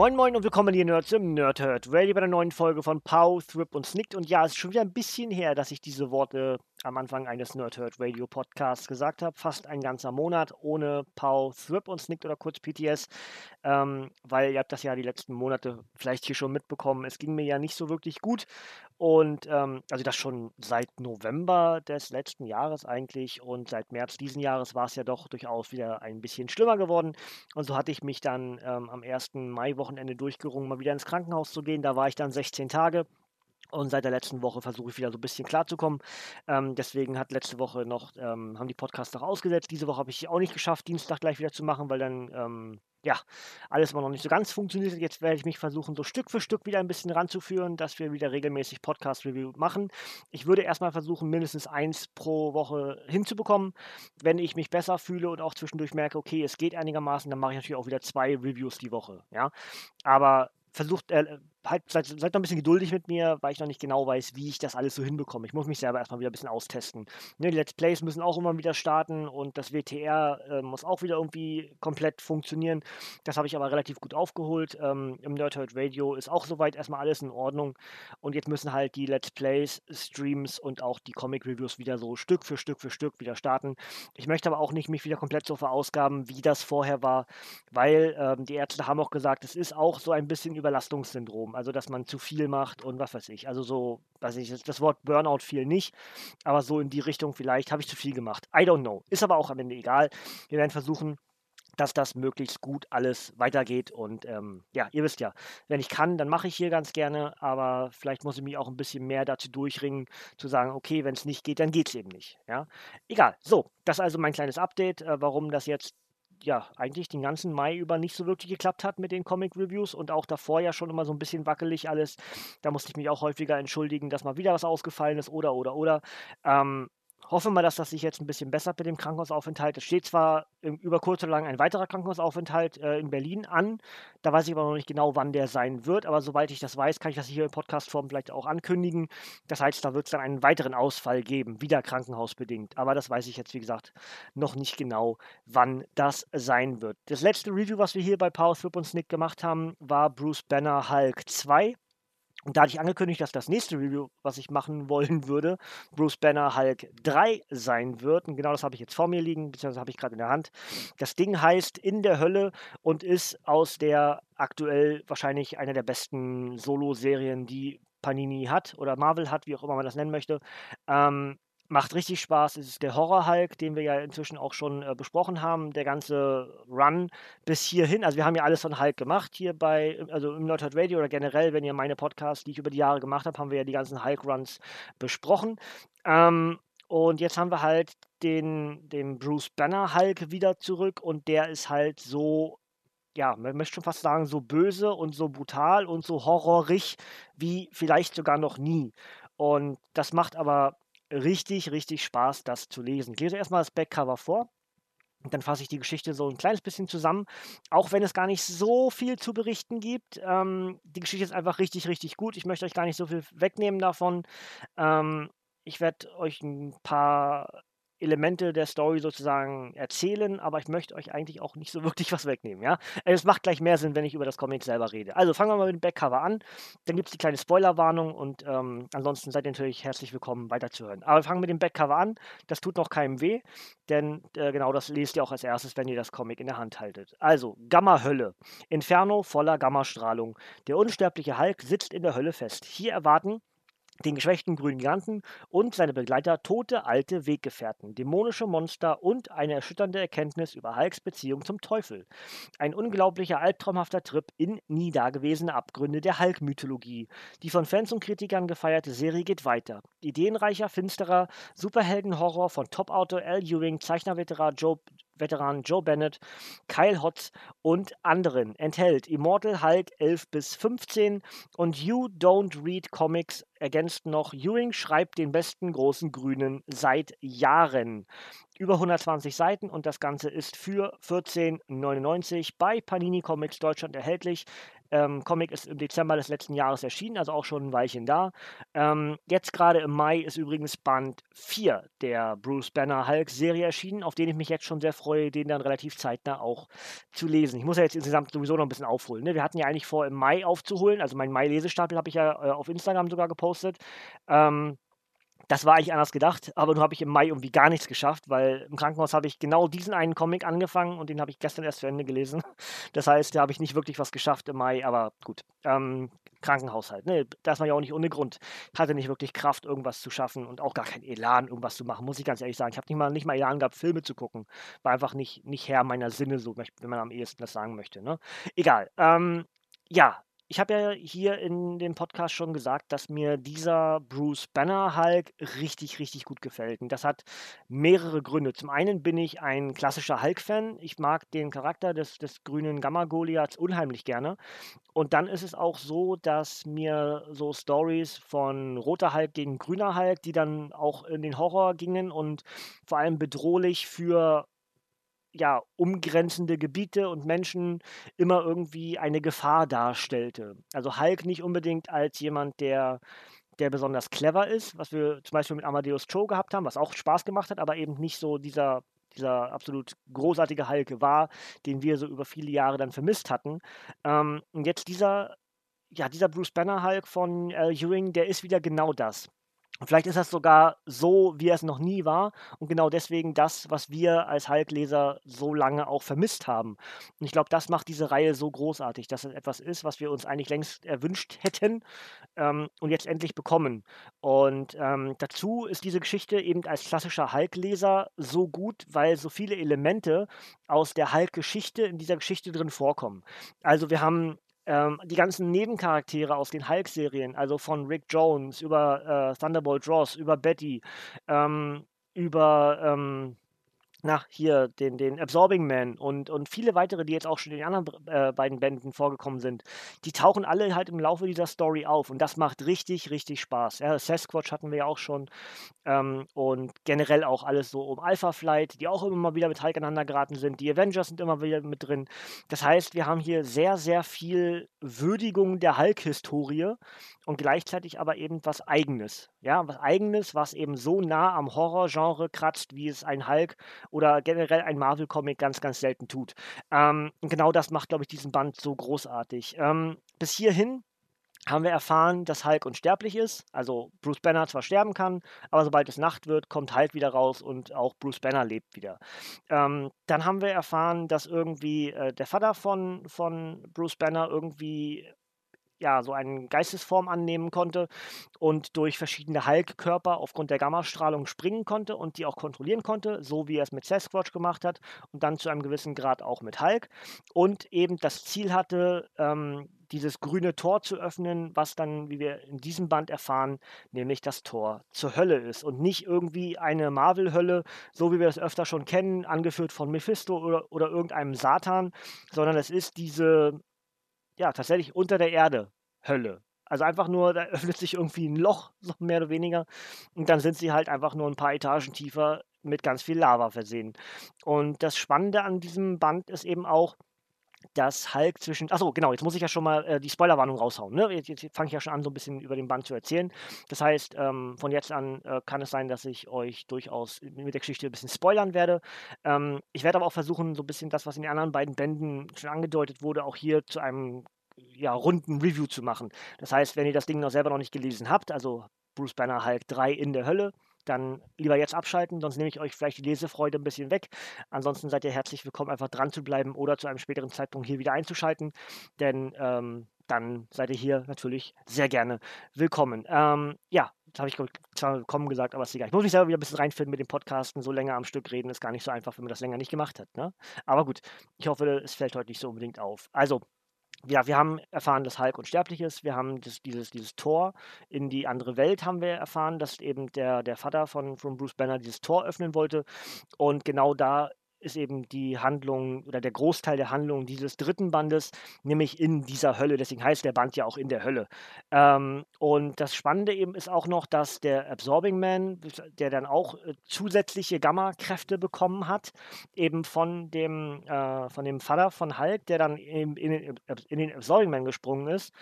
Moin Moin und willkommen hier Nerds im Nerdhurt Radio bei der neuen Folge von Pow, Thrip und Snicked. Und ja, es ist schon wieder ein bisschen her, dass ich diese Worte am Anfang eines Nerdhurt Radio Podcasts gesagt habe. Fast ein ganzer Monat ohne Pow, Thrip und Snicked oder kurz PTS. Ähm, weil ihr habt das ja die letzten Monate vielleicht hier schon mitbekommen. Es ging mir ja nicht so wirklich gut. Und ähm, also das schon seit November des letzten Jahres eigentlich und seit März diesen Jahres war es ja doch durchaus wieder ein bisschen schlimmer geworden. Und so hatte ich mich dann ähm, am 1. Mai-Wochenende durchgerungen, mal wieder ins Krankenhaus zu gehen. Da war ich dann 16 Tage. Und seit der letzten Woche versuche ich wieder so ein bisschen klarzukommen. Ähm, deswegen hat letzte Woche noch, ähm, haben die Podcasts noch ausgesetzt. Diese Woche habe ich auch nicht geschafft, Dienstag gleich wieder zu machen, weil dann ähm, ja, alles immer noch nicht so ganz funktioniert. Jetzt werde ich mich versuchen, so Stück für Stück wieder ein bisschen ranzuführen, dass wir wieder regelmäßig Podcast-Review machen. Ich würde erstmal versuchen, mindestens eins pro Woche hinzubekommen. Wenn ich mich besser fühle und auch zwischendurch merke, okay, es geht einigermaßen, dann mache ich natürlich auch wieder zwei Reviews die Woche. Ja, aber versucht, äh, halt, seid, seid noch ein bisschen geduldig mit mir, weil ich noch nicht genau weiß, wie ich das alles so hinbekomme. Ich muss mich selber erstmal wieder ein bisschen austesten. Ne, die Let's Plays müssen auch immer wieder starten und das WTR äh, muss auch wieder irgendwie komplett funktionieren. Das habe ich aber relativ gut aufgeholt. Ähm, Im Nerdhurt Radio ist auch soweit erstmal alles in Ordnung. Und jetzt müssen halt die Let's Plays, Streams und auch die Comic Reviews wieder so Stück für Stück für Stück wieder starten. Ich möchte aber auch nicht mich wieder komplett so verausgaben, wie das vorher war, weil ähm, die Ärzte haben auch gesagt, es ist auch so ein bisschen Überlastungssyndrom, also dass man zu viel macht und was weiß ich. Also so, weiß ich, das Wort Burnout fiel nicht, aber so in die Richtung vielleicht habe ich zu viel gemacht. I don't know. Ist aber auch am Ende egal. Wir werden versuchen, dass das möglichst gut alles weitergeht. Und ähm, ja, ihr wisst ja, wenn ich kann, dann mache ich hier ganz gerne, aber vielleicht muss ich mich auch ein bisschen mehr dazu durchringen, zu sagen, okay, wenn es nicht geht, dann geht es eben nicht. Ja, egal. So, das ist also mein kleines Update, äh, warum das jetzt ja, eigentlich den ganzen Mai über nicht so wirklich geklappt hat mit den Comic-Reviews und auch davor ja schon immer so ein bisschen wackelig alles. Da musste ich mich auch häufiger entschuldigen, dass mal wieder was ausgefallen ist oder, oder, oder. Ähm, hoffe mal, dass das sich jetzt ein bisschen bessert mit dem Krankenhausaufenthalt. Es steht zwar über kurz oder lang ein weiterer Krankenhausaufenthalt äh, in Berlin an, da weiß ich aber noch nicht genau, wann der sein wird, aber sobald ich das weiß, kann ich das hier in Podcastform vielleicht auch ankündigen. Das heißt, da wird es dann einen weiteren Ausfall geben, wieder krankenhausbedingt. Aber das weiß ich jetzt, wie gesagt, noch nicht genau, wann das sein wird. Das letzte Review, was wir hier bei Power Flip und Snick gemacht haben, war Bruce Banner Hulk 2. Und da hatte ich angekündigt, dass das nächste Review, was ich machen wollen würde, Bruce Banner Hulk 3 sein wird. Und genau das habe ich jetzt vor mir liegen, beziehungsweise habe ich gerade in der Hand. Das Ding heißt In der Hölle und ist aus der aktuell wahrscheinlich einer der besten Solo-Serien, die Panini hat oder Marvel hat, wie auch immer man das nennen möchte. Ähm, Macht richtig Spaß. Es ist der Horror-Hulk, den wir ja inzwischen auch schon äh, besprochen haben. Der ganze Run bis hierhin. Also wir haben ja alles von Hulk gemacht hier bei, also im Nerdhurt Radio oder generell, wenn ihr meine Podcasts, die ich über die Jahre gemacht habe, haben wir ja die ganzen Hulk-Runs besprochen. Ähm, und jetzt haben wir halt den, den Bruce Banner Hulk wieder zurück und der ist halt so ja, man möchte schon fast sagen, so böse und so brutal und so horrorig wie vielleicht sogar noch nie. Und das macht aber richtig, richtig Spaß, das zu lesen. Ich lese erstmal das Backcover vor. Und dann fasse ich die Geschichte so ein kleines bisschen zusammen, auch wenn es gar nicht so viel zu berichten gibt. Ähm, die Geschichte ist einfach richtig, richtig gut. Ich möchte euch gar nicht so viel wegnehmen davon. Ähm, ich werde euch ein paar Elemente der Story sozusagen erzählen, aber ich möchte euch eigentlich auch nicht so wirklich was wegnehmen, ja. Also, es macht gleich mehr Sinn, wenn ich über das Comic selber rede. Also fangen wir mal mit dem Backcover an. Dann gibt es die kleine Spoilerwarnung und ähm, ansonsten seid ihr natürlich herzlich willkommen, weiterzuhören. Aber wir fangen mit dem Backcover an. Das tut noch keinem weh, denn äh, genau das lest ihr auch als erstes, wenn ihr das Comic in der Hand haltet. Also, Gamma-Hölle. Inferno voller Gammastrahlung. Der unsterbliche Hulk sitzt in der Hölle fest. Hier erwarten den geschwächten grünen Giganten und seine Begleiter tote alte Weggefährten, dämonische Monster und eine erschütternde Erkenntnis über Hulks Beziehung zum Teufel. Ein unglaublicher albtraumhafter Trip in nie dagewesene Abgründe der Hulk-Mythologie. Die von Fans und Kritikern gefeierte Serie geht weiter. Ideenreicher, finsterer Superheldenhorror von Top-Autor Al Ewing, Zeichnerveteran Joe Veteran Joe Bennett, Kyle Hotz und anderen. Enthält Immortal Hulk 11 bis 15 und You Don't Read Comics ergänzt noch, Ewing schreibt den besten großen Grünen seit Jahren. Über 120 Seiten und das Ganze ist für 14,99 bei Panini Comics Deutschland erhältlich. Ähm, Comic ist im Dezember des letzten Jahres erschienen, also auch schon ein Weilchen da. Ähm, jetzt gerade im Mai ist übrigens Band 4 der Bruce Banner Hulk Serie erschienen, auf den ich mich jetzt schon sehr freue, den dann relativ zeitnah auch zu lesen. Ich muss ja jetzt insgesamt sowieso noch ein bisschen aufholen. Ne? Wir hatten ja eigentlich vor, im Mai aufzuholen, also mein Mai-Lesestapel habe ich ja äh, auf Instagram sogar gepostet. Ähm, das war eigentlich anders gedacht, aber nur habe ich im Mai irgendwie gar nichts geschafft, weil im Krankenhaus habe ich genau diesen einen Comic angefangen und den habe ich gestern erst zu Ende gelesen. Das heißt, da habe ich nicht wirklich was geschafft im Mai, aber gut. Ähm, Krankenhaushalt, ne? Da ist ja auch nicht ohne Grund. Ich hatte nicht wirklich Kraft, irgendwas zu schaffen und auch gar kein Elan, irgendwas zu machen, muss ich ganz ehrlich sagen. Ich habe nicht mal, nicht mal Elan gehabt, Filme zu gucken. War einfach nicht, nicht Herr meiner Sinne, so, wenn man am ehesten das sagen möchte. Ne? Egal. Ähm, ja, ich habe ja hier in dem Podcast schon gesagt, dass mir dieser Bruce Banner Hulk richtig, richtig gut gefällt. Und das hat mehrere Gründe. Zum einen bin ich ein klassischer Hulk-Fan. Ich mag den Charakter des, des grünen Gamma-Goliaths unheimlich gerne. Und dann ist es auch so, dass mir so Stories von roter Hulk gegen grüner Hulk, die dann auch in den Horror gingen und vor allem bedrohlich für ja, umgrenzende Gebiete und Menschen immer irgendwie eine Gefahr darstellte. Also Hulk nicht unbedingt als jemand, der, der besonders clever ist, was wir zum Beispiel mit Amadeus Cho gehabt haben, was auch Spaß gemacht hat, aber eben nicht so dieser, dieser absolut großartige Hulk war, den wir so über viele Jahre dann vermisst hatten. Ähm, und jetzt dieser, ja, dieser Bruce Banner Hulk von äh, Ewing, der ist wieder genau das. Vielleicht ist das sogar so, wie es noch nie war und genau deswegen das, was wir als Hulk-Leser so lange auch vermisst haben. Und ich glaube, das macht diese Reihe so großartig, dass es etwas ist, was wir uns eigentlich längst erwünscht hätten ähm, und jetzt endlich bekommen. Und ähm, dazu ist diese Geschichte eben als klassischer Hulk-Leser so gut, weil so viele Elemente aus der Hulk-Geschichte in dieser Geschichte drin vorkommen. Also wir haben ähm, die ganzen Nebencharaktere aus den Hulk-Serien, also von Rick Jones über äh, Thunderbolt Ross, über Betty, ähm, über ähm, nach hier den, den Absorbing Man und, und viele weitere, die jetzt auch schon in den anderen äh, beiden Bänden vorgekommen sind, die tauchen alle halt im Laufe dieser Story auf und das macht richtig, richtig Spaß. Ja, Sasquatch hatten wir ja auch schon ähm, und generell auch alles so um Alpha Flight, die auch immer wieder mit Hulk aneinander geraten sind. Die Avengers sind immer wieder mit drin. Das heißt, wir haben hier sehr, sehr viel Würdigung der Hulk-Historie und gleichzeitig aber eben was Eigenes. Ja, was Eigenes, was eben so nah am Horrorgenre kratzt, wie es ein Hulk oder generell ein Marvel-Comic ganz, ganz selten tut. Ähm, genau das macht, glaube ich, diesen Band so großartig. Ähm, bis hierhin haben wir erfahren, dass Hulk unsterblich ist, also Bruce Banner zwar sterben kann, aber sobald es Nacht wird, kommt Hulk wieder raus und auch Bruce Banner lebt wieder. Ähm, dann haben wir erfahren, dass irgendwie äh, der Vater von, von Bruce Banner irgendwie ja, so eine Geistesform annehmen konnte und durch verschiedene Hulk-Körper aufgrund der Gammastrahlung springen konnte und die auch kontrollieren konnte, so wie er es mit Sasquatch gemacht hat und dann zu einem gewissen Grad auch mit Hulk und eben das Ziel hatte, ähm, dieses grüne Tor zu öffnen, was dann, wie wir in diesem Band erfahren, nämlich das Tor zur Hölle ist und nicht irgendwie eine Marvel-Hölle, so wie wir es öfter schon kennen, angeführt von Mephisto oder, oder irgendeinem Satan, sondern es ist diese ja, tatsächlich unter der Erde Hölle. Also einfach nur, da öffnet sich irgendwie ein Loch, so mehr oder weniger. Und dann sind sie halt einfach nur ein paar Etagen tiefer mit ganz viel Lava versehen. Und das Spannende an diesem Band ist eben auch, dass Hulk zwischen. Achso, genau, jetzt muss ich ja schon mal äh, die Spoilerwarnung raushauen. Ne? Jetzt, jetzt fange ich ja schon an, so ein bisschen über den Band zu erzählen. Das heißt, ähm, von jetzt an äh, kann es sein, dass ich euch durchaus mit der Geschichte ein bisschen spoilern werde. Ähm, ich werde aber auch versuchen, so ein bisschen das, was in den anderen beiden Bänden schon angedeutet wurde, auch hier zu einem ja, runden Review zu machen. Das heißt, wenn ihr das Ding noch selber noch nicht gelesen habt, also Bruce Banner Hulk 3 in der Hölle, dann lieber jetzt abschalten, sonst nehme ich euch vielleicht die Lesefreude ein bisschen weg. Ansonsten seid ihr herzlich willkommen, einfach dran zu bleiben oder zu einem späteren Zeitpunkt hier wieder einzuschalten, denn ähm, dann seid ihr hier natürlich sehr gerne willkommen. Ähm, ja, das habe ich zwar willkommen gesagt, aber ist egal. Ich muss mich selber wieder ein bisschen reinfinden mit dem Podcasten. So länger am Stück reden ist gar nicht so einfach, wenn man das länger nicht gemacht hat. Ne? Aber gut, ich hoffe, es fällt heute nicht so unbedingt auf. Also, ja, wir haben erfahren, dass Hulk unsterblich ist. Wir haben das, dieses, dieses Tor in die andere Welt haben wir erfahren, dass eben der, der Vater von, von Bruce Banner dieses Tor öffnen wollte. Und genau da ist eben die Handlung oder der Großteil der Handlung dieses dritten Bandes, nämlich in dieser Hölle. Deswegen heißt der Band ja auch in der Hölle. Ähm, und das Spannende eben ist auch noch, dass der Absorbing Man, der dann auch äh, zusätzliche Gamma-Kräfte bekommen hat, eben von dem, äh, von dem Vater von Hulk, der dann in, in, den, in den Absorbing Man gesprungen ist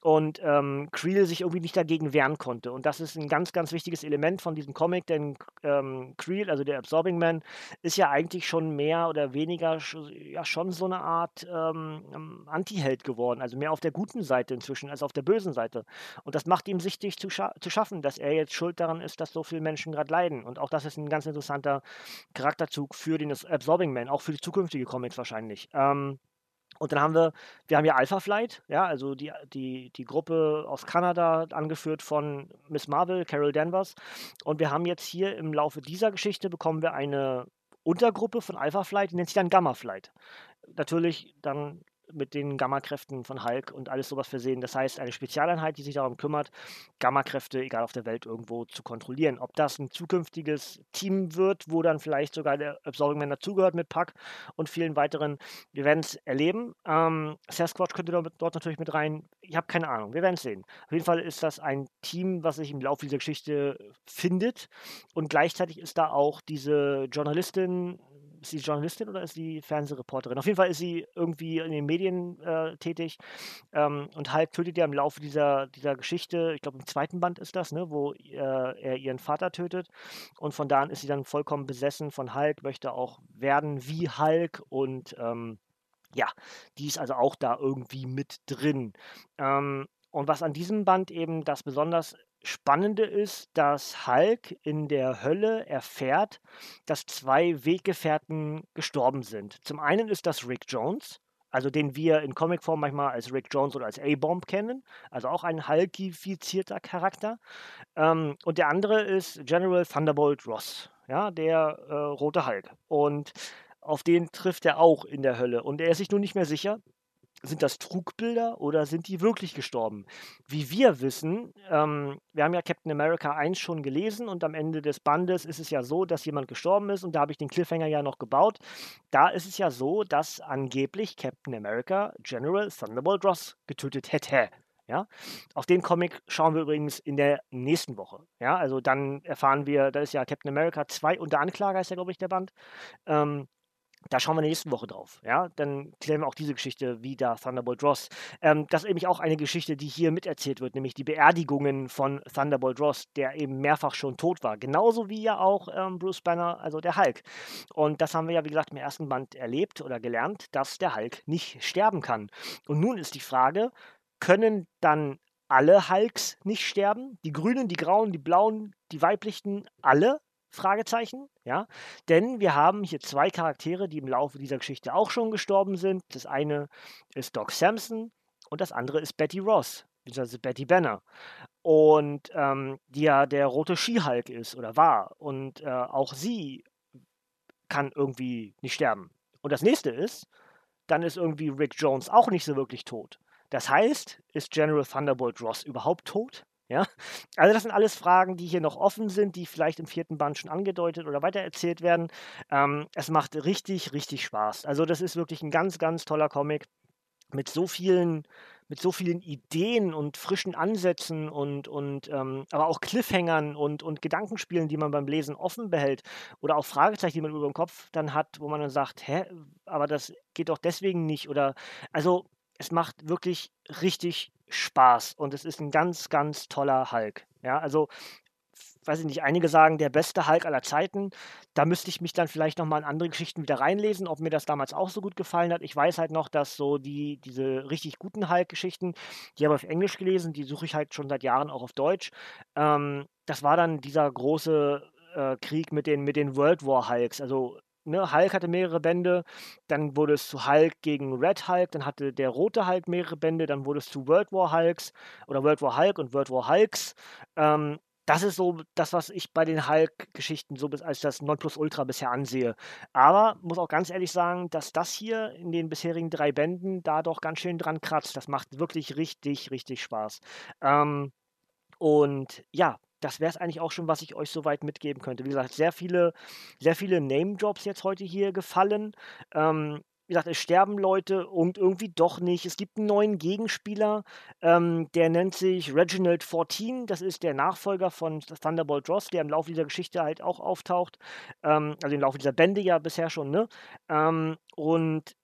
und ähm, Creel sich irgendwie nicht dagegen wehren konnte. Und das ist ein ganz, ganz wichtiges Element von diesem Comic, denn ähm, Creel, also der Absorbing Man, ist ja eigentlich schon mehr oder weniger ja schon so eine Art ähm, ähm, Anti-Held geworden, also mehr auf der guten Seite inzwischen als auf der bösen Seite. Und das macht ihm sichtig zu, scha zu schaffen, dass er jetzt schuld daran ist, dass so viele Menschen gerade leiden. Und auch das ist ein ganz interessanter Charakterzug für den Absorbing Man, auch für die zukünftige Comics wahrscheinlich. Ähm, und dann haben wir, wir haben ja Alpha Flight, ja, also die, die, die Gruppe aus Kanada, angeführt von Miss Marvel, Carol Danvers. Und wir haben jetzt hier im Laufe dieser Geschichte bekommen wir eine Untergruppe von Alpha Flight, die nennt sich dann Gamma Flight. Natürlich dann mit den Gamma-Kräften von Hulk und alles sowas versehen. Das heißt, eine Spezialeinheit, die sich darum kümmert, Gamma-Kräfte, egal auf der Welt, irgendwo zu kontrollieren. Ob das ein zukünftiges Team wird, wo dann vielleicht sogar der Absorbing Man dazugehört mit Puck und vielen weiteren, wir werden es erleben. Ähm, Sasquatch könnte dort natürlich mit rein. Ich habe keine Ahnung, wir werden es sehen. Auf jeden Fall ist das ein Team, was sich im Laufe dieser Geschichte findet und gleichzeitig ist da auch diese Journalistin, ist sie Journalistin oder ist sie Fernsehreporterin? Auf jeden Fall ist sie irgendwie in den Medien äh, tätig ähm, und Hulk tötet ja im Laufe dieser, dieser Geschichte, ich glaube im zweiten Band ist das, ne, wo äh, er ihren Vater tötet und von da an ist sie dann vollkommen besessen von Hulk, möchte auch werden wie Hulk und ähm, ja, die ist also auch da irgendwie mit drin. Ähm, und was an diesem Band eben das besonders Spannende ist, dass Hulk in der Hölle erfährt, dass zwei Weggefährten gestorben sind. Zum einen ist das Rick Jones, also den wir in Comicform manchmal als Rick Jones oder als A-Bomb kennen, also auch ein Hulkifizierter Charakter. Ähm, und der andere ist General Thunderbolt Ross, ja, der äh, rote Hulk. Und auf den trifft er auch in der Hölle. Und er ist sich nun nicht mehr sicher, sind das Trugbilder oder sind die wirklich gestorben? Wie wir wissen, ähm, wir haben ja Captain America 1 schon gelesen und am Ende des Bandes ist es ja so, dass jemand gestorben ist und da habe ich den Cliffhanger ja noch gebaut. Da ist es ja so, dass angeblich Captain America General Thunderbolt Ross getötet hätte. Ja, auf den Comic schauen wir übrigens in der nächsten Woche. Ja, also dann erfahren wir, da ist ja Captain America 2 unter Anklage, ist ja, glaube ich, der Band. Ähm, da schauen wir in der nächsten Woche drauf. Ja, dann klären wir auch diese Geschichte wie da Thunderbolt Ross. Ähm, das ist nämlich auch eine Geschichte, die hier miterzählt wird, nämlich die Beerdigungen von Thunderbolt Ross, der eben mehrfach schon tot war. Genauso wie ja auch ähm, Bruce Banner, also der Hulk. Und das haben wir ja, wie gesagt, im ersten Band erlebt oder gelernt, dass der Hulk nicht sterben kann. Und nun ist die Frage, können dann alle Hulks nicht sterben? Die Grünen, die Grauen, die Blauen, die Weiblichen, alle? Fragezeichen, ja, denn wir haben hier zwei Charaktere, die im Laufe dieser Geschichte auch schon gestorben sind. Das eine ist Doc Samson und das andere ist Betty Ross, beziehungsweise Betty Banner. Und ähm, die ja der rote Skihulk ist oder war. Und äh, auch sie kann irgendwie nicht sterben. Und das nächste ist, dann ist irgendwie Rick Jones auch nicht so wirklich tot. Das heißt, ist General Thunderbolt Ross überhaupt tot? Ja, also das sind alles Fragen, die hier noch offen sind, die vielleicht im vierten Band schon angedeutet oder weitererzählt werden. Ähm, es macht richtig, richtig Spaß. Also das ist wirklich ein ganz, ganz toller Comic mit so vielen, mit so vielen Ideen und frischen Ansätzen und, und ähm, aber auch Cliffhangern und, und Gedankenspielen, die man beim Lesen offen behält oder auch Fragezeichen, die man über dem Kopf dann hat, wo man dann sagt, hä, aber das geht doch deswegen nicht oder also es macht wirklich richtig Spaß und es ist ein ganz, ganz toller Hulk. Ja, also weiß ich nicht, einige sagen, der beste Hulk aller Zeiten. Da müsste ich mich dann vielleicht nochmal in andere Geschichten wieder reinlesen, ob mir das damals auch so gut gefallen hat. Ich weiß halt noch, dass so die, diese richtig guten Hulk-Geschichten, die habe ich auf Englisch gelesen, die suche ich halt schon seit Jahren auch auf Deutsch. Ähm, das war dann dieser große äh, Krieg mit den, mit den World War Hulks, also ne, Hulk hatte mehrere Bände, dann wurde es zu Hulk gegen Red Hulk, dann hatte der rote Hulk mehrere Bände, dann wurde es zu World War Hulks oder World War Hulk und World War Hulks. Ähm, das ist so das, was ich bei den Hulk-Geschichten so als das Nonplusultra bisher ansehe. Aber muss auch ganz ehrlich sagen, dass das hier in den bisherigen drei Bänden da doch ganz schön dran kratzt. Das macht wirklich richtig, richtig Spaß. Ähm, und ja, das wäre es eigentlich auch schon, was ich euch soweit mitgeben könnte. Wie gesagt, sehr viele, sehr viele Name-Drops jetzt heute hier gefallen. Ähm, wie gesagt, es sterben Leute und irgendwie doch nicht. Es gibt einen neuen Gegenspieler, ähm, der nennt sich Reginald 14. Das ist der Nachfolger von Thunderbolt Ross, der im Laufe dieser Geschichte halt auch auftaucht. Ähm, also im Laufe dieser Bände ja bisher schon, ne? Ähm, und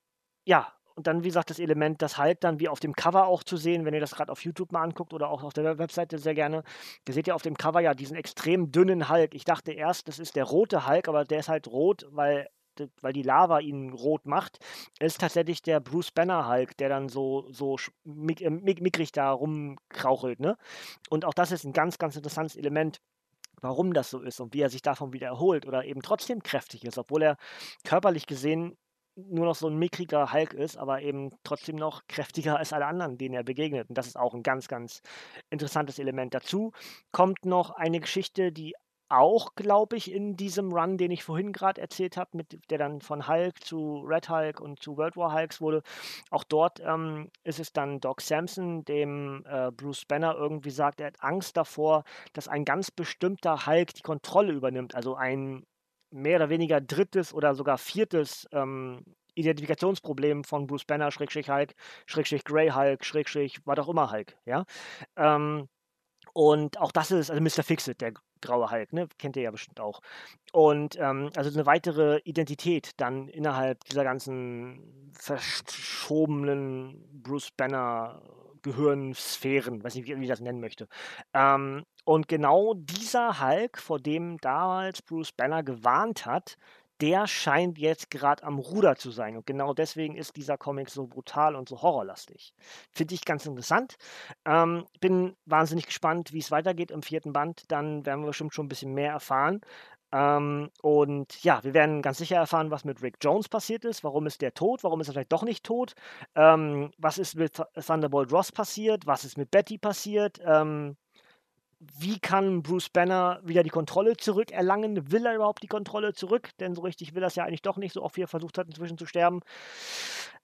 ja, und dann, wie gesagt, das Element, das halt dann wie auf dem Cover auch zu sehen, wenn ihr das gerade auf YouTube mal anguckt oder auch auf der Webseite sehr gerne. Da seht ihr auf dem Cover ja diesen extrem dünnen Hulk. Ich dachte erst, das ist der rote Hulk, aber der ist halt rot, weil weil die Lava ihn rot macht, ist tatsächlich der Bruce Banner Hulk, der dann so, so mick, äh, mickrig da rumkrauchelt. Ne? Und auch das ist ein ganz, ganz interessantes Element, warum das so ist und wie er sich davon wieder erholt oder eben trotzdem kräftig ist, obwohl er körperlich gesehen nur noch so ein mickriger Hulk ist, aber eben trotzdem noch kräftiger als alle anderen, denen er begegnet. Und das ist auch ein ganz, ganz interessantes Element. Dazu kommt noch eine Geschichte, die auch, glaube ich, in diesem Run, den ich vorhin gerade erzählt habe, der dann von Hulk zu Red Hulk und zu World War Hulks wurde. Auch dort ähm, ist es dann Doc Samson, dem äh, Bruce Banner irgendwie sagt, er hat Angst davor, dass ein ganz bestimmter Hulk die Kontrolle übernimmt. Also ein mehr oder weniger drittes oder sogar viertes ähm, Identifikationsproblem von Bruce Banner, Schrägstrich Hulk, Schrägstrich Grey Hulk, Schrägstrich was auch immer Hulk, ja. Ähm, und auch das ist, also Mr. Fixit, der graue Hulk, ne? Kennt ihr ja bestimmt auch. Und ähm, also eine weitere Identität dann innerhalb dieser ganzen verschobenen Bruce Banner Gehirnsphären, weiß nicht, wie, ich das nennen möchte. Ähm, und genau dieser Hulk, vor dem damals Bruce Banner gewarnt hat, der scheint jetzt gerade am Ruder zu sein. Und genau deswegen ist dieser Comic so brutal und so horrorlastig. Finde ich ganz interessant. Ähm, bin wahnsinnig gespannt, wie es weitergeht im vierten Band. Dann werden wir bestimmt schon ein bisschen mehr erfahren. Ähm, und ja, wir werden ganz sicher erfahren, was mit Rick Jones passiert ist. Warum ist der tot? Warum ist er vielleicht doch nicht tot? Ähm, was ist mit Thunderbolt Ross passiert? Was ist mit Betty passiert? Ähm, wie kann Bruce Banner wieder die Kontrolle zurückerlangen? Will er überhaupt die Kontrolle zurück? Denn so richtig will er es ja eigentlich doch nicht, so oft wie er versucht hat, inzwischen zu sterben.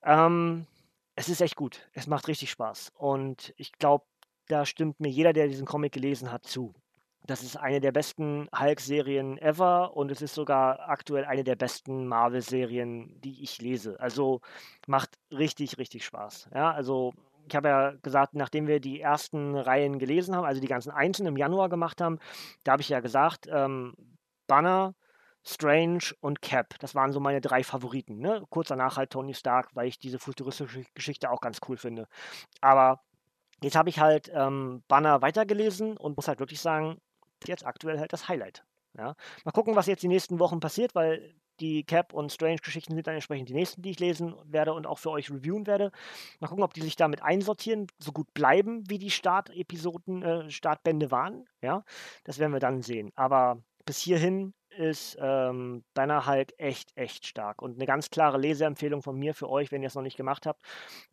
Ähm, es ist echt gut. Es macht richtig Spaß. Und ich glaube, da stimmt mir jeder, der diesen Comic gelesen hat, zu. Das ist eine der besten Hulk-Serien ever und es ist sogar aktuell eine der besten Marvel-Serien, die ich lese. Also macht richtig, richtig Spaß. Ja, also ich habe ja gesagt, nachdem wir die ersten Reihen gelesen haben, also die ganzen Einzelnen im Januar gemacht haben, da habe ich ja gesagt, ähm, Banner, Strange und Cap, das waren so meine drei Favoriten. Ne? Kurz danach halt Tony Stark, weil ich diese futuristische Geschichte auch ganz cool finde. Aber jetzt habe ich halt ähm, Banner weitergelesen und muss halt wirklich sagen, jetzt aktuell halt das Highlight. Ja. Mal gucken, was jetzt die nächsten Wochen passiert, weil die Cap und Strange-Geschichten sind dann entsprechend die nächsten, die ich lesen werde und auch für euch reviewen werde. Mal gucken, ob die sich damit einsortieren, so gut bleiben, wie die Startepisoden, äh, Startbände waren. Ja, das werden wir dann sehen. Aber bis hierhin ist ähm, Banner halt echt, echt stark. Und eine ganz klare Leseempfehlung von mir für euch, wenn ihr es noch nicht gemacht habt.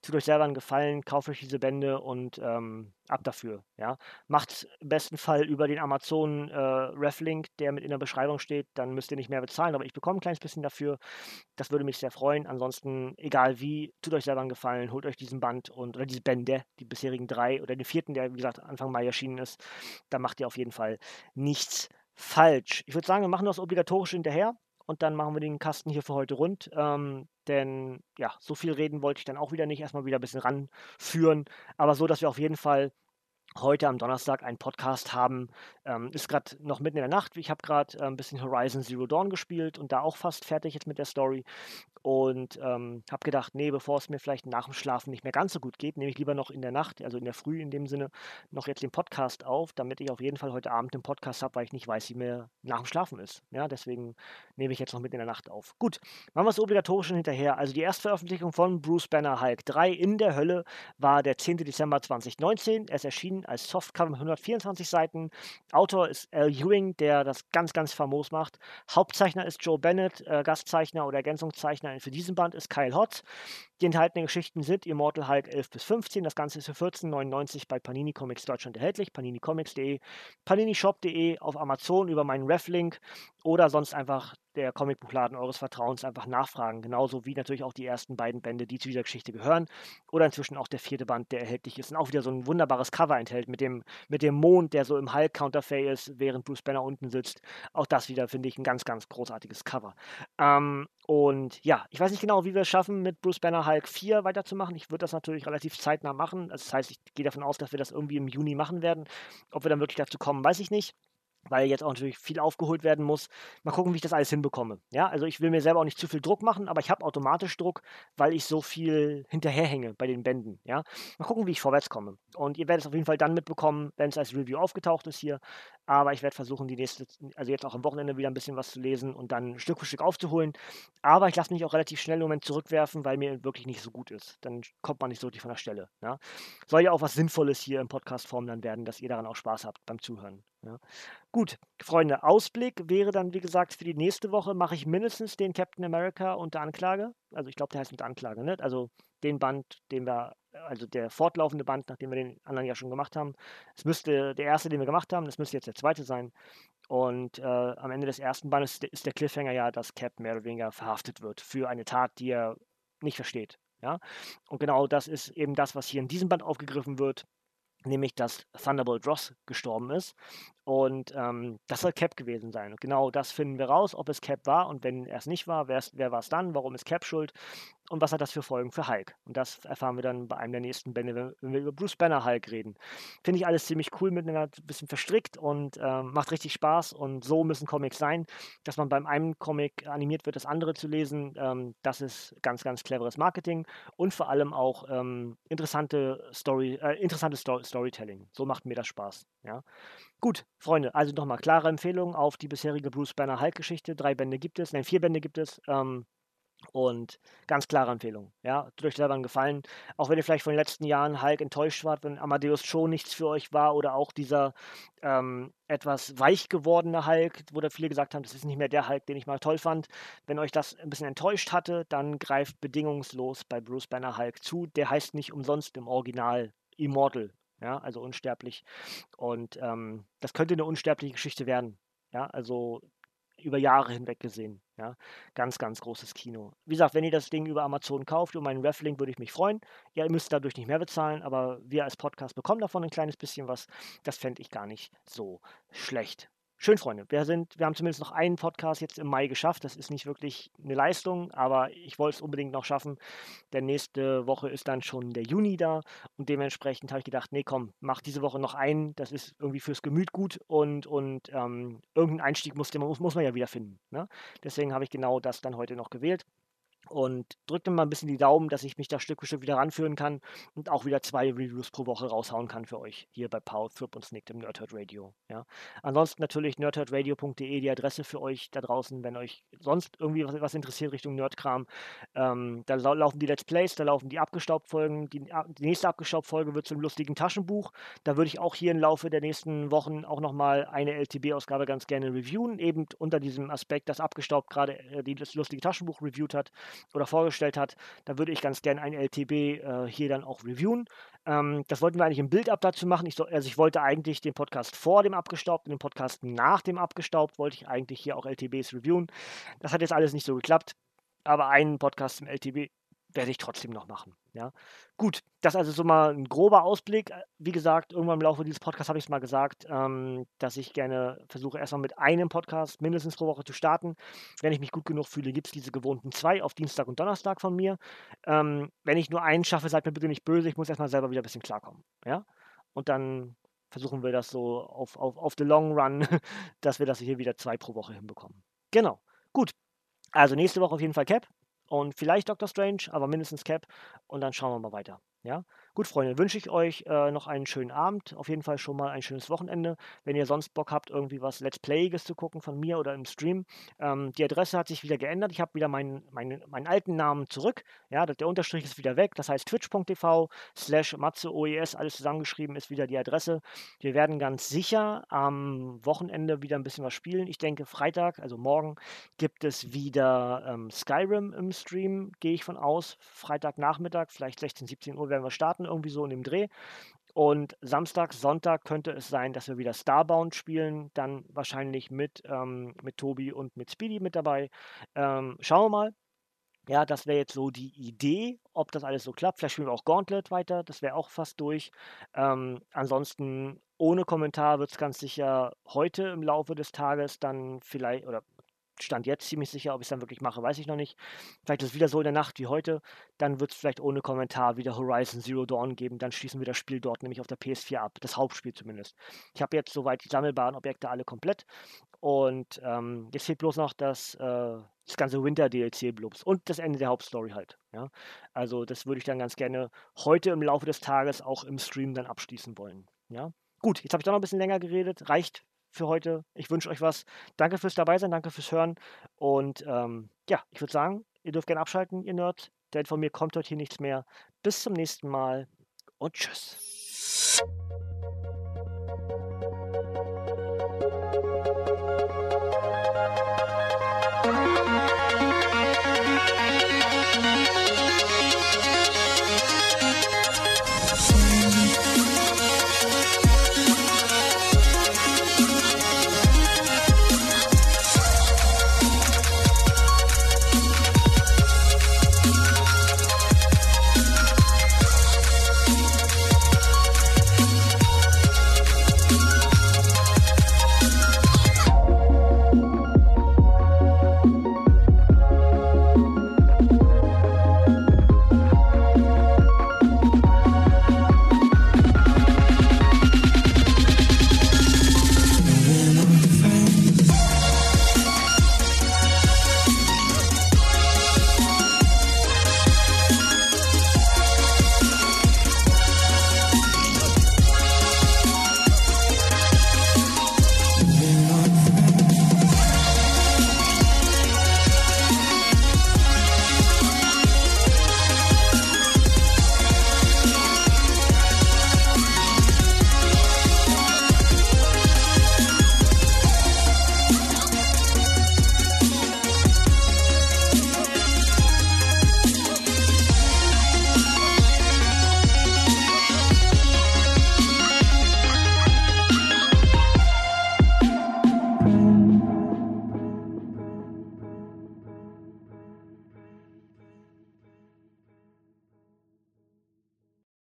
Tut euch selber einen Gefallen, kauft euch diese Bände und ähm, ab dafür. Ja. Macht im besten Fall über den Amazon äh, Reflink, der mit in der Beschreibung steht, dann müsst ihr nicht mehr bezahlen, aber ich bekomme ein kleines bisschen dafür. Das würde mich sehr freuen. Ansonsten, egal wie, tut euch selber einen Gefallen, holt euch diesen Band und oder diese Bände, die bisherigen drei oder den vierten, der wie gesagt Anfang Mai erschienen ist. Da macht ihr auf jeden Fall nichts falsch. Ich würde sagen, wir machen das obligatorisch hinterher und dann machen wir den Kasten hier für heute rund. Ähm, denn ja, so viel reden wollte ich dann auch wieder nicht. Erstmal wieder ein bisschen ranführen. Aber so, dass wir auf jeden Fall heute am Donnerstag einen Podcast haben. Ähm, ist gerade noch mitten in der Nacht. Ich habe gerade äh, ein bisschen Horizon Zero Dawn gespielt und da auch fast fertig jetzt mit der Story. Und ähm, habe gedacht, nee, bevor es mir vielleicht nach dem Schlafen nicht mehr ganz so gut geht, nehme ich lieber noch in der Nacht, also in der Früh in dem Sinne, noch jetzt den Podcast auf, damit ich auf jeden Fall heute Abend den Podcast habe, weil ich nicht weiß, wie mir nach dem Schlafen ist. Ja, deswegen nehme ich jetzt noch mitten in der Nacht auf. Gut, machen wir es obligatorisch hinterher. Also die Erstveröffentlichung von Bruce Banner Hulk 3 in der Hölle war der 10. Dezember 2019. Es erschien als Softcover mit 124 Seiten. Autor ist Al Ewing, der das ganz, ganz famos macht. Hauptzeichner ist Joe Bennett, äh, Gastzeichner oder Ergänzungszeichner für diesen Band ist Kyle Hotz. Die enthaltenen Geschichten sind Immortal Hulk 11 bis 15. Das Ganze ist für 14,99 bei Panini Comics Deutschland erhältlich. paninicomics.de, paninishop.de, auf Amazon über meinen Reflink oder sonst einfach der Comicbuchladen eures Vertrauens einfach nachfragen. Genauso wie natürlich auch die ersten beiden Bände, die zu dieser Geschichte gehören. Oder inzwischen auch der vierte Band, der erhältlich ist und auch wieder so ein wunderbares Cover enthält mit dem, mit dem Mond, der so im Hulk-Counterfeit ist, während Bruce Banner unten sitzt. Auch das wieder finde ich ein ganz, ganz großartiges Cover. Ähm, und ja, ich weiß nicht genau, wie wir es schaffen, mit Bruce Banner Hulk 4 weiterzumachen. Ich würde das natürlich relativ zeitnah machen. Das heißt, ich gehe davon aus, dass wir das irgendwie im Juni machen werden. Ob wir dann wirklich dazu kommen, weiß ich nicht weil jetzt auch natürlich viel aufgeholt werden muss. Mal gucken, wie ich das alles hinbekomme. Ja, also ich will mir selber auch nicht zu viel Druck machen, aber ich habe automatisch Druck, weil ich so viel hinterherhänge bei den Bänden. Ja, mal gucken, wie ich vorwärts komme. Und ihr werdet es auf jeden Fall dann mitbekommen, wenn es als Review aufgetaucht ist hier. Aber ich werde versuchen, die nächste, also jetzt auch am Wochenende wieder ein bisschen was zu lesen und dann Stück für Stück aufzuholen. Aber ich lasse mich auch relativ schnell im Moment zurückwerfen, weil mir wirklich nicht so gut ist. Dann kommt man nicht so richtig von der Stelle. Ja? Soll ja auch was Sinnvolles hier im Podcast-Form dann werden, dass ihr daran auch Spaß habt beim Zuhören. Ja. Gut, Freunde, Ausblick wäre dann, wie gesagt, für die nächste Woche mache ich mindestens den Captain America unter Anklage. Also ich glaube, der heißt unter Anklage, ne? Also den Band, den wir, also der fortlaufende Band, nachdem wir den anderen ja schon gemacht haben. Es müsste der erste, den wir gemacht haben, das müsste jetzt der zweite sein. Und äh, am Ende des ersten Bandes ist der Cliffhanger ja, dass Cap mehr oder weniger verhaftet wird für eine Tat, die er nicht versteht. Ja? Und genau das ist eben das, was hier in diesem Band aufgegriffen wird nämlich dass Thunderbolt Ross gestorben ist. Und ähm, das soll Cap gewesen sein. Und genau das finden wir raus, ob es Cap war und wenn er es nicht war, wer war es dann, warum ist Cap schuld und was hat das für Folgen für Hulk. Und das erfahren wir dann bei einem der nächsten Bände, wenn wir über Bruce Banner Hulk reden. Finde ich alles ziemlich cool miteinander, ein bisschen verstrickt und ähm, macht richtig Spaß. Und so müssen Comics sein, dass man beim einen Comic animiert wird, das andere zu lesen. Ähm, das ist ganz, ganz cleveres Marketing und vor allem auch ähm, interessante Story, äh, interessantes Sto Storytelling. So macht mir das Spaß. Ja. Gut, Freunde, also nochmal klare Empfehlung auf die bisherige Bruce Banner Hulk-Geschichte. Drei Bände gibt es, nein, vier Bände gibt es. Ähm, und ganz klare Empfehlung. Ja, tut euch selber einen Gefallen. Auch wenn ihr vielleicht von den letzten Jahren Hulk enttäuscht wart, wenn Amadeus Show nichts für euch war oder auch dieser ähm, etwas weich gewordene Hulk, wo da viele gesagt haben, das ist nicht mehr der Hulk, den ich mal toll fand. Wenn euch das ein bisschen enttäuscht hatte, dann greift bedingungslos bei Bruce Banner Hulk zu. Der heißt nicht umsonst im Original Immortal ja, also unsterblich. Und ähm, das könnte eine unsterbliche Geschichte werden. Ja, also über Jahre hinweg gesehen. Ja, ganz, ganz großes Kino. Wie gesagt, wenn ihr das Ding über Amazon kauft, über meinen Reflink, würde ich mich freuen. Ihr müsst dadurch nicht mehr bezahlen, aber wir als Podcast bekommen davon ein kleines bisschen was. Das fände ich gar nicht so schlecht. Schön, Freunde. Wir, sind, wir haben zumindest noch einen Podcast jetzt im Mai geschafft. Das ist nicht wirklich eine Leistung, aber ich wollte es unbedingt noch schaffen. Denn nächste Woche ist dann schon der Juni da und dementsprechend habe ich gedacht, nee, komm, mach diese Woche noch einen. Das ist irgendwie fürs Gemüt gut und, und ähm, irgendeinen Einstieg muss, muss, muss man ja wieder finden. Ne? Deswegen habe ich genau das dann heute noch gewählt und drückt mir mal ein bisschen die Daumen, dass ich mich da Stück für Stück wieder ranführen kann und auch wieder zwei Reviews pro Woche raushauen kann für euch hier bei Paul, Thrip und Snicked im Nerdhurt Radio. Ja. Ansonsten natürlich nerdhurtradio.de die Adresse für euch da draußen, wenn euch sonst irgendwie was, was interessiert Richtung Nerdkram. Ähm, da laufen die Let's Plays, da laufen die Abgestaubt-Folgen. Die, die, nächste Abgestaubt-Folge wird zum lustigen Taschenbuch. Da würde ich auch hier im Laufe der nächsten Wochen auch nochmal eine LTB-Ausgabe ganz gerne reviewen, eben unter diesem Aspekt, dass Abgestaubt gerade äh, das lustige Taschenbuch reviewt hat oder vorgestellt hat. Da würde ich ganz gerne ein LTB äh, hier dann auch reviewen. Ähm, das wollten wir eigentlich im Bildab dazu machen. Ich so, also ich wollte eigentlich den Podcast vor dem Abgestaubt und den Podcast nach dem Abgestaubt wollte ich eigentlich hier auch LTBs reviewen. Das hat jetzt alles nicht so geklappt. Aber einen Podcast im LTB werde ich trotzdem noch machen. Ja, gut, das also so mal ein grober Ausblick. Wie gesagt, irgendwann im Laufe dieses Podcasts habe ich es mal gesagt, ähm, dass ich gerne versuche, erstmal mit einem Podcast mindestens pro Woche zu starten. Wenn ich mich gut genug fühle, gibt es diese gewohnten zwei auf Dienstag und Donnerstag von mir. Ähm, wenn ich nur einen schaffe, seid mir bitte nicht böse. Ich muss erstmal selber wieder ein bisschen klarkommen. Ja, und dann versuchen wir das so auf, auf, auf the long run, dass wir das hier wieder zwei pro Woche hinbekommen. Genau. Gut. Also nächste Woche auf jeden Fall Cap und vielleicht Doctor Strange, aber mindestens Cap und dann schauen wir mal weiter. Ja? Gut, Freunde, wünsche ich euch äh, noch einen schönen Abend. Auf jeden Fall schon mal ein schönes Wochenende. Wenn ihr sonst Bock habt, irgendwie was Let's Playiges zu gucken von mir oder im Stream. Ähm, die Adresse hat sich wieder geändert. Ich habe wieder meinen, meinen, meinen alten Namen zurück. Ja, der Unterstrich ist wieder weg. Das heißt twitch.tv slash matzeoes, alles zusammengeschrieben, ist wieder die Adresse. Wir werden ganz sicher am Wochenende wieder ein bisschen was spielen. Ich denke, Freitag, also morgen, gibt es wieder ähm, Skyrim im Stream, gehe ich von aus. Freitagnachmittag, vielleicht 16, 17 Uhr werden wir starten irgendwie so in dem Dreh. Und Samstag, Sonntag könnte es sein, dass wir wieder Starbound spielen, dann wahrscheinlich mit, ähm, mit Tobi und mit Speedy mit dabei. Ähm, schauen wir mal. Ja, das wäre jetzt so die Idee, ob das alles so klappt. Vielleicht spielen wir auch Gauntlet weiter, das wäre auch fast durch. Ähm, ansonsten ohne Kommentar wird es ganz sicher heute im Laufe des Tages dann vielleicht, oder Stand jetzt ziemlich sicher, ob ich es dann wirklich mache, weiß ich noch nicht. Vielleicht ist es wieder so in der Nacht wie heute. Dann wird es vielleicht ohne Kommentar wieder Horizon Zero Dawn geben. Dann schließen wir das Spiel dort nämlich auf der PS4 ab. Das Hauptspiel zumindest. Ich habe jetzt soweit die sammelbaren Objekte alle komplett. Und ähm, jetzt fehlt bloß noch das, äh, das ganze Winter-DLC-Blubs und das Ende der Hauptstory halt. Ja? Also das würde ich dann ganz gerne heute im Laufe des Tages auch im Stream dann abschließen wollen. Ja? Gut, jetzt habe ich doch noch ein bisschen länger geredet. Reicht für heute. Ich wünsche euch was. Danke fürs Dabeisein, danke fürs Hören. Und ähm, ja, ich würde sagen, ihr dürft gerne abschalten, ihr Nerd. Denn von mir kommt heute hier nichts mehr. Bis zum nächsten Mal und tschüss.